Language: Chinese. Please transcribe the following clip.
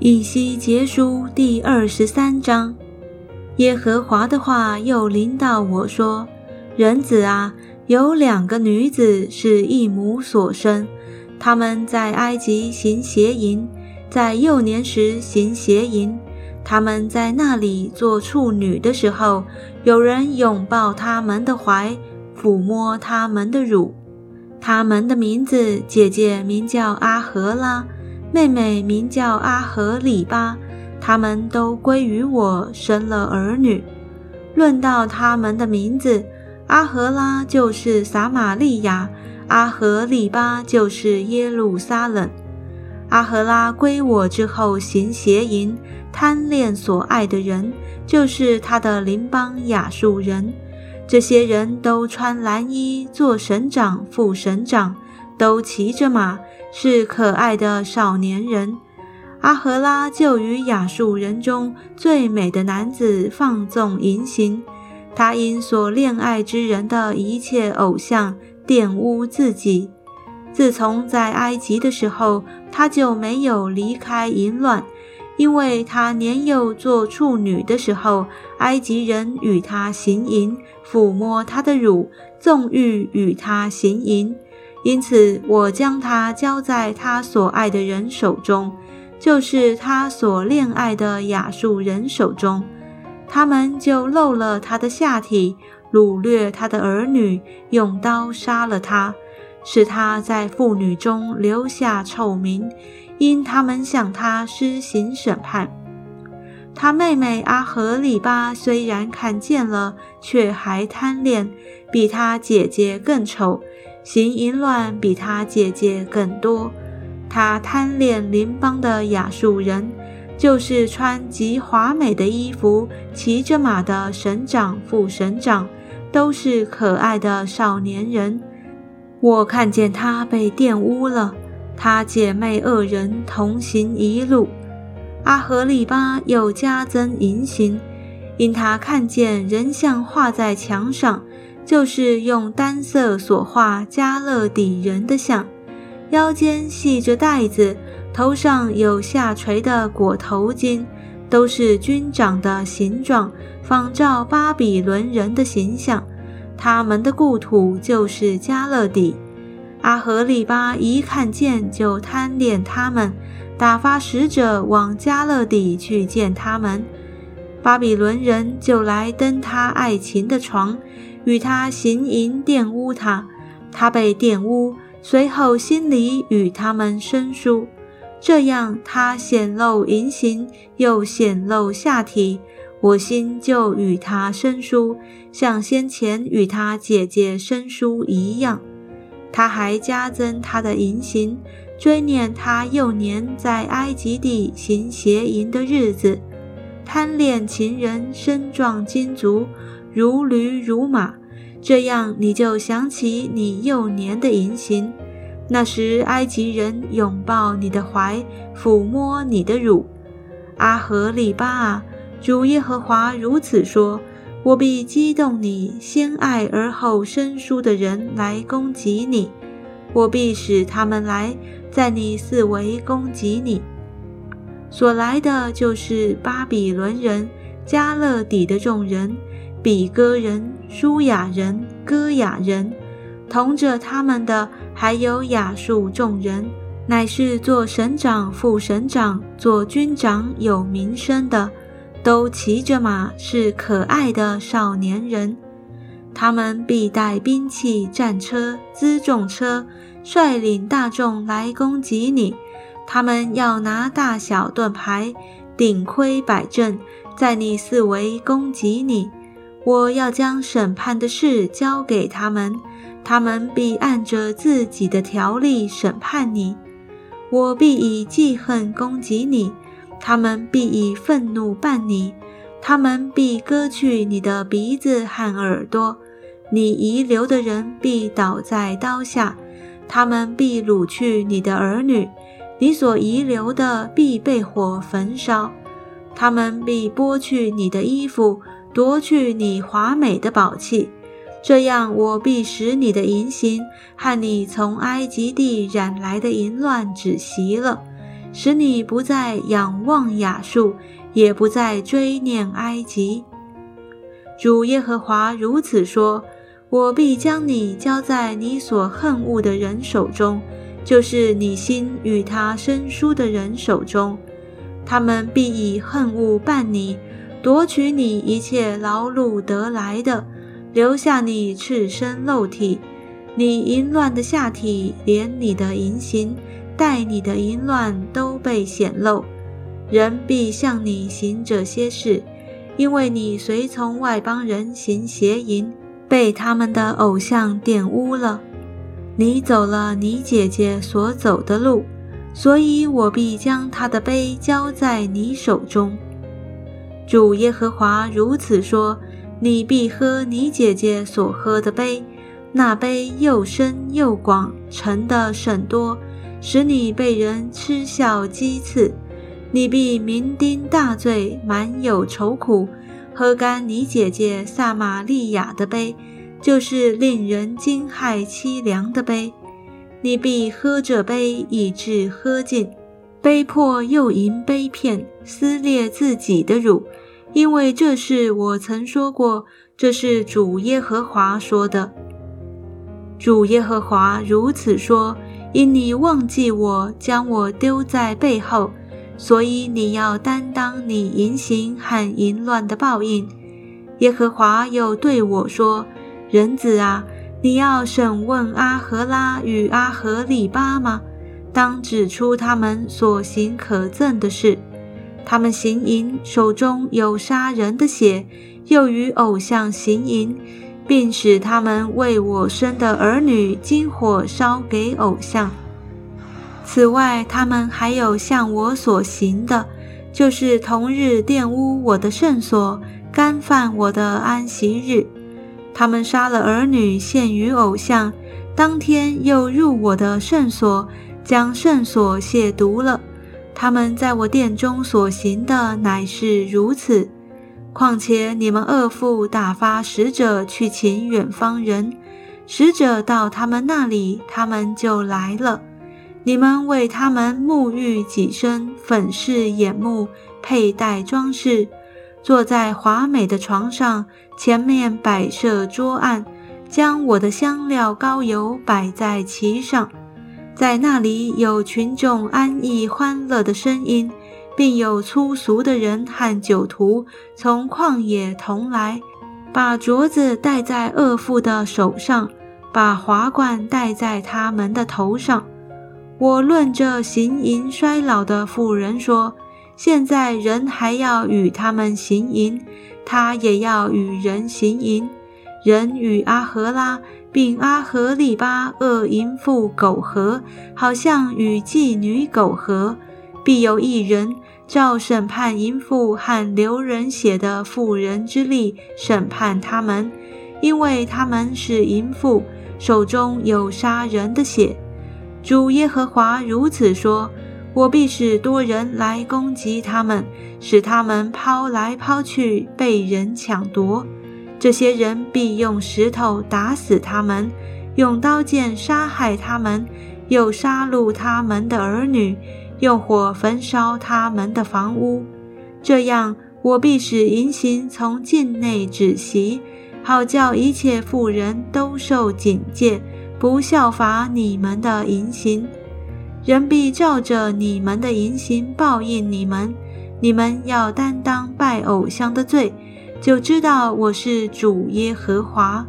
以西结书第二十三章，耶和华的话又临到我说：“人子啊，有两个女子是一母所生，他们在埃及行邪淫，在幼年时行邪淫。他们在那里做处女的时候，有人拥抱他们的怀，抚摸他们的乳。他们的名字，姐姐名叫阿荷拉。”妹妹名叫阿和里巴，他们都归于我，生了儿女。论到他们的名字，阿和拉就是撒玛利亚，阿和里巴就是耶路撒冷。阿和拉归我之后行邪淫，贪恋所爱的人，就是他的邻邦亚述人。这些人都穿蓝衣，做省长、副省长，都骑着马。是可爱的少年人，阿荷拉就与亚述人中最美的男子放纵淫行。他因所恋爱之人的一切偶像玷污自己。自从在埃及的时候，他就没有离开淫乱，因为他年幼做处女的时候，埃及人与他行淫，抚摸他的乳，纵欲与他行淫。因此，我将他交在他所爱的人手中，就是他所恋爱的亚述人手中。他们就漏了他的下体，掳掠他的儿女，用刀杀了他，使他在妇女中留下臭名，因他们向他施行审判。他妹妹阿合里巴虽然看见了，却还贪恋，比他姐姐更丑。行淫乱比他姐姐更多，他贪恋邻邦的亚述人，就是穿极华美的衣服、骑着马的省长、副省长，都是可爱的少年人。我看见他被玷污了，他姐妹二人同行一路。阿合利巴又加增淫行，因他看见人像画在墙上。就是用单色所画加勒底人的像，腰间系着带子，头上有下垂的裹头巾，都是军长的形状，仿照巴比伦人的形象。他们的故土就是加勒底。阿和利巴一看见就贪恋他们，打发使者往加勒底去见他们。巴比伦人就来登他爱情的床。与他行淫玷污他，他被玷污，随后心里与他们生疏，这样他显露淫行，又显露下体，我心就与他生疏，像先前与他姐姐生疏一样。他还加增他的淫行，追念他幼年在埃及地行邪淫的日子，贪恋情人身壮筋足。如驴如马，这样你就想起你幼年的淫行。那时埃及人拥抱你的怀，抚摸你的乳。阿和利巴啊，主耶和华如此说：我必激动你先爱而后生疏的人来攻击你，我必使他们来在你四围攻击你。所来的就是巴比伦人、加勒底的众人。比哥人、舒雅人、歌雅人，同着他们的还有雅述众人，乃是做省长、副省长、做军长有名声的，都骑着马，是可爱的少年人。他们必带兵器、战车、辎重车，率领大众来攻击你。他们要拿大小盾牌、顶盔摆阵，在你四围攻击你。我要将审判的事交给他们，他们必按着自己的条例审判你。我必以记恨攻击你，他们必以愤怒办你，他们必割去你的鼻子和耳朵，你遗留的人必倒在刀下，他们必掳去你的儿女，你所遗留的必被火焚烧，他们必剥去你的衣服。夺去你华美的宝器，这样我必使你的淫行和你从埃及地染来的淫乱止息了，使你不再仰望雅述，也不再追念埃及。主耶和华如此说：我必将你交在你所恨恶的人手中，就是你心与他生疏的人手中。他们必以恨恶伴你，夺取你一切劳碌得来的，留下你赤身肉体。你淫乱的下体，连你的淫行，带你的淫乱都被显露。人必向你行这些事，因为你随从外邦人行邪淫，被他们的偶像玷污了。你走了你姐姐所走的路。所以我必将她的杯交在你手中。主耶和华如此说：你必喝你姐姐所喝的杯，那杯又深又广，盛的甚多，使你被人嗤笑讥刺。你必酩酊大醉，满有愁苦，喝干你姐姐撒玛利亚的杯，就是令人惊骇凄凉的杯。你必喝这杯，以致喝尽，杯破又饮杯片，撕裂自己的乳，因为这是我曾说过，这是主耶和华说的。主耶和华如此说：因你忘记我，将我丢在背后，所以你要担当你淫行和淫乱的报应。耶和华又对我说：人子啊。你要审问阿和拉与阿和里巴吗？当指出他们所行可憎的事。他们行淫，手中有杀人的血，又与偶像行淫，并使他们为我生的儿女金火烧给偶像。此外，他们还有向我所行的，就是同日玷污我的圣所，干犯我的安息日。他们杀了儿女献于偶像，当天又入我的圣所，将圣所亵渎了。他们在我殿中所行的乃是如此。况且你们恶妇打发使者去请远方人，使者到他们那里，他们就来了。你们为他们沐浴己身，粉饰眼目，佩戴装饰。坐在华美的床上，前面摆设桌案，将我的香料膏油摆在其上。在那里有群众安逸欢乐的声音，并有粗俗的人和酒徒从旷野同来，把镯子戴在恶妇的手上，把华冠戴在他们的头上。我论这行淫衰老的妇人说。现在人还要与他们行淫，他也要与人行淫。人与阿和拉并阿和利巴恶淫妇苟合，好像与妓女苟合。必有一人照审判淫妇和流人血的妇人之力审判他们，因为他们是淫妇，手中有杀人的血。主耶和华如此说。我必使多人来攻击他们，使他们抛来抛去，被人抢夺。这些人必用石头打死他们，用刀剑杀害他们，又杀戮他们的儿女，用火焚烧他们的房屋。这样，我必使淫行从境内止息，好叫一切妇人都受警戒，不效法你们的淫行。人必照着你们的淫行报应你们，你们要担当拜偶像的罪，就知道我是主耶和华。